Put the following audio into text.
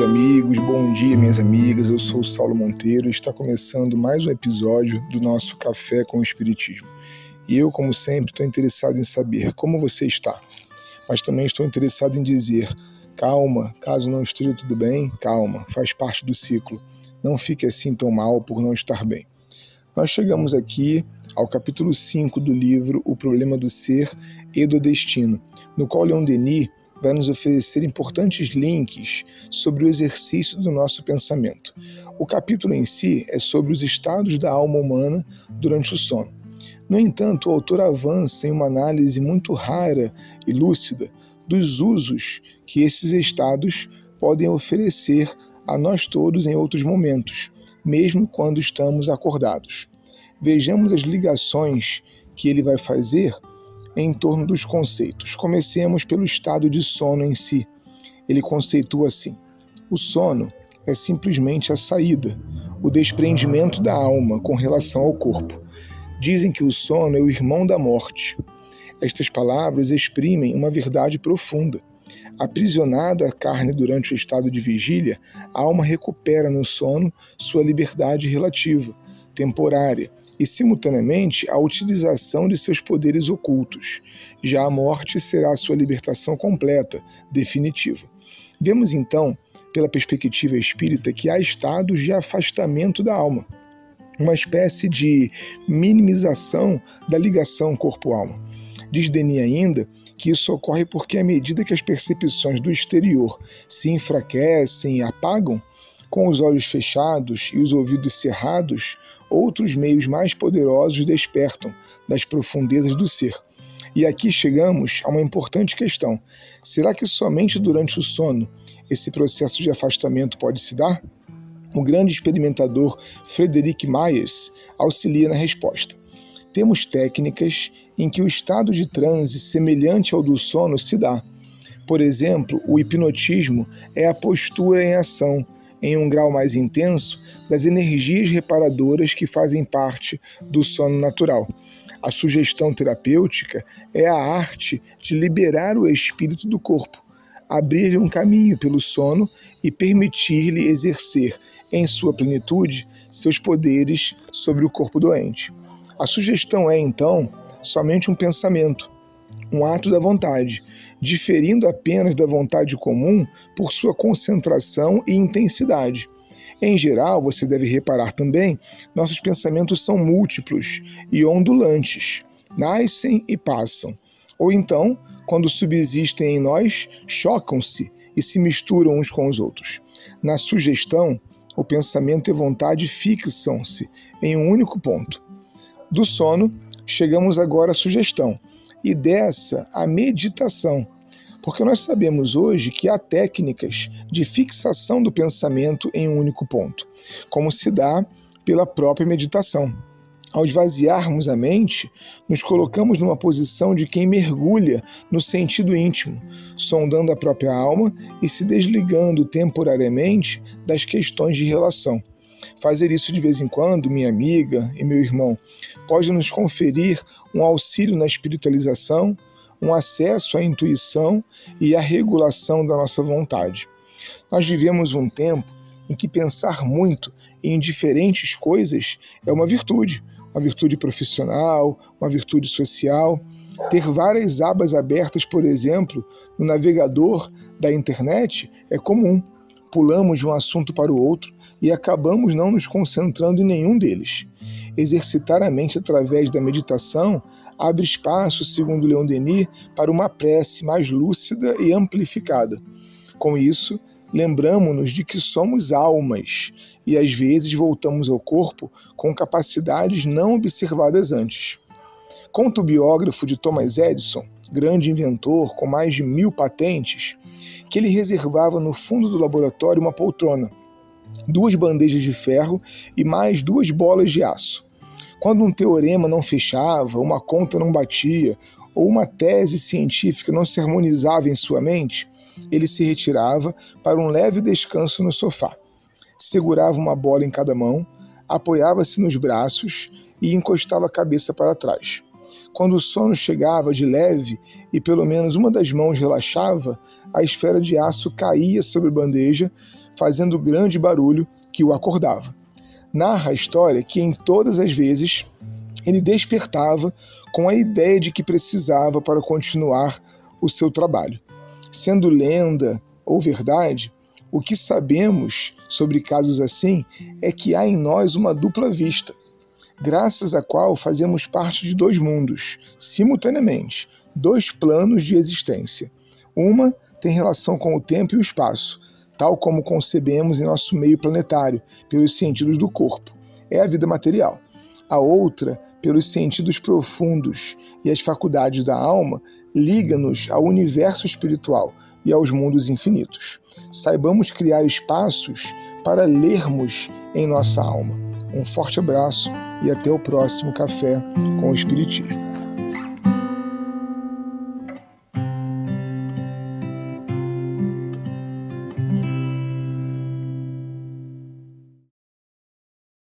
meus amigos, bom dia, minhas amigas. Eu sou Saulo Monteiro e está começando mais um episódio do nosso Café com o Espiritismo. E eu, como sempre, estou interessado em saber como você está, mas também estou interessado em dizer: calma, caso não esteja tudo bem, calma, faz parte do ciclo. Não fique assim tão mal por não estar bem. Nós chegamos aqui ao capítulo 5 do livro O Problema do Ser e do Destino, no qual Leon Denis vai nos oferecer importantes links sobre o exercício do nosso pensamento. O capítulo em si é sobre os estados da alma humana durante o sono. No entanto, o autor avança em uma análise muito rara e lúcida dos usos que esses estados podem oferecer a nós todos em outros momentos, mesmo quando estamos acordados. Vejamos as ligações que ele vai fazer em torno dos conceitos. Comecemos pelo estado de sono em si. Ele conceitua assim: o sono é simplesmente a saída, o desprendimento da alma com relação ao corpo. Dizem que o sono é o irmão da morte. Estas palavras exprimem uma verdade profunda. Aprisionada à carne durante o estado de vigília, a alma recupera no sono sua liberdade relativa, temporária, e, simultaneamente, a utilização de seus poderes ocultos. Já a morte será a sua libertação completa, definitiva. Vemos então, pela perspectiva espírita, que há estados de afastamento da alma, uma espécie de minimização da ligação corpo-alma. Diz Denis ainda que isso ocorre porque, à medida que as percepções do exterior se enfraquecem e apagam, com os olhos fechados e os ouvidos cerrados, outros meios mais poderosos despertam das profundezas do ser. E aqui chegamos a uma importante questão: será que somente durante o sono esse processo de afastamento pode se dar? O grande experimentador Frederick Myers auxilia na resposta. Temos técnicas em que o estado de transe semelhante ao do sono se dá. Por exemplo, o hipnotismo é a postura em ação em um grau mais intenso das energias reparadoras que fazem parte do sono natural. A sugestão terapêutica é a arte de liberar o espírito do corpo, abrir-lhe um caminho pelo sono e permitir-lhe exercer, em sua plenitude, seus poderes sobre o corpo doente. A sugestão é, então, somente um pensamento, um ato da vontade, diferindo apenas da vontade comum por sua concentração e intensidade. Em geral, você deve reparar também, nossos pensamentos são múltiplos e ondulantes, nascem e passam. Ou então, quando subsistem em nós, chocam-se e se misturam uns com os outros. Na sugestão, o pensamento e vontade fixam-se em um único ponto. Do sono, chegamos agora à sugestão, e dessa a meditação. Porque nós sabemos hoje que há técnicas de fixação do pensamento em um único ponto, como se dá pela própria meditação. Ao esvaziarmos a mente, nos colocamos numa posição de quem mergulha no sentido íntimo, sondando a própria alma e se desligando temporariamente das questões de relação. Fazer isso de vez em quando, minha amiga e meu irmão, pode nos conferir um auxílio na espiritualização, um acesso à intuição e à regulação da nossa vontade. Nós vivemos um tempo em que pensar muito em diferentes coisas é uma virtude, uma virtude profissional, uma virtude social. Ter várias abas abertas, por exemplo, no navegador da internet é comum. Pulamos de um assunto para o outro e acabamos não nos concentrando em nenhum deles. Exercitar a mente através da meditação abre espaço, segundo Leon Denis, para uma prece mais lúcida e amplificada. Com isso, lembramos-nos de que somos almas e às vezes voltamos ao corpo com capacidades não observadas antes. Conta o biógrafo de Thomas Edison, grande inventor com mais de mil patentes, que ele reservava no fundo do laboratório uma poltrona duas bandejas de ferro e mais duas bolas de aço. Quando um teorema não fechava, uma conta não batia, ou uma tese científica não se harmonizava em sua mente, ele se retirava para um leve descanso no sofá. Segurava uma bola em cada mão, apoiava-se nos braços e encostava a cabeça para trás. Quando o sono chegava de leve e pelo menos uma das mãos relaxava, a esfera de aço caía sobre a bandeja, fazendo grande barulho que o acordava. Narra a história que em todas as vezes ele despertava com a ideia de que precisava para continuar o seu trabalho. Sendo lenda ou verdade, o que sabemos sobre casos assim é que há em nós uma dupla vista, graças à qual fazemos parte de dois mundos, simultaneamente, dois planos de existência. Uma tem relação com o tempo e o espaço, tal como concebemos em nosso meio planetário, pelos sentidos do corpo. É a vida material. A outra, pelos sentidos profundos e as faculdades da alma, liga-nos ao universo espiritual e aos mundos infinitos. Saibamos criar espaços para lermos em nossa alma. Um forte abraço e até o próximo Café com o Espiritismo.